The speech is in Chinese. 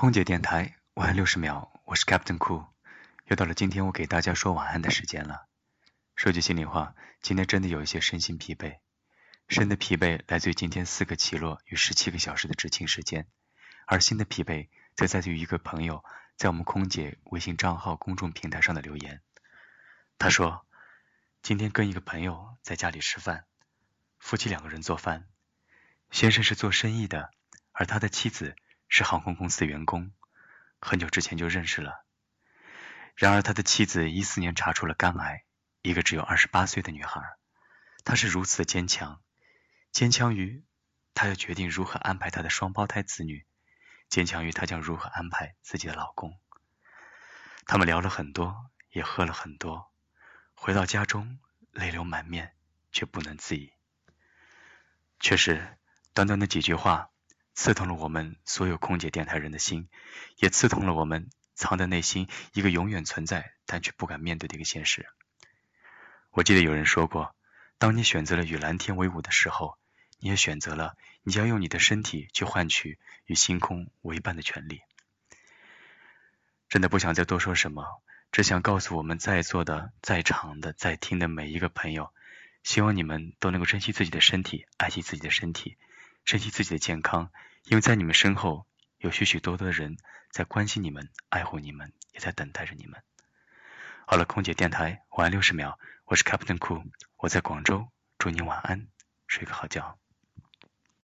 空姐电台晚安六十秒，我是 Captain Cool，又到了今天我给大家说晚安的时间了。说句心里话，今天真的有一些身心疲惫，身的疲惫来自于今天四个起落与十七个小时的执勤时间，而心的疲惫则在于一个朋友在我们空姐微信账号公众平台上的留言。他说，今天跟一个朋友在家里吃饭，夫妻两个人做饭，先生是做生意的，而他的妻子。是航空公司的员工，很久之前就认识了。然而他的妻子一四年查出了肝癌，一个只有二十八岁的女孩，她是如此的坚强，坚强于她要决定如何安排她的双胞胎子女，坚强于她将如何安排自己的老公。他们聊了很多，也喝了很多，回到家中泪流满面，却不能自已。确实，短短的几句话。刺痛了我们所有空姐电台人的心，也刺痛了我们藏在内心一个永远存在但却不敢面对的一个现实。我记得有人说过，当你选择了与蓝天为伍的时候，你也选择了你将用你的身体去换取与星空为伴的权利。真的不想再多说什么，只想告诉我们在座的、在场的、在听的每一个朋友，希望你们都能够珍惜自己的身体，爱惜自己的身体。珍惜自己的健康，因为在你们身后有许许多多的人在关心你们、爱护你们，也在等待着你们。好了，空姐电台晚安六十秒，我是 Captain Cool，我在广州，祝你晚安，睡个好觉。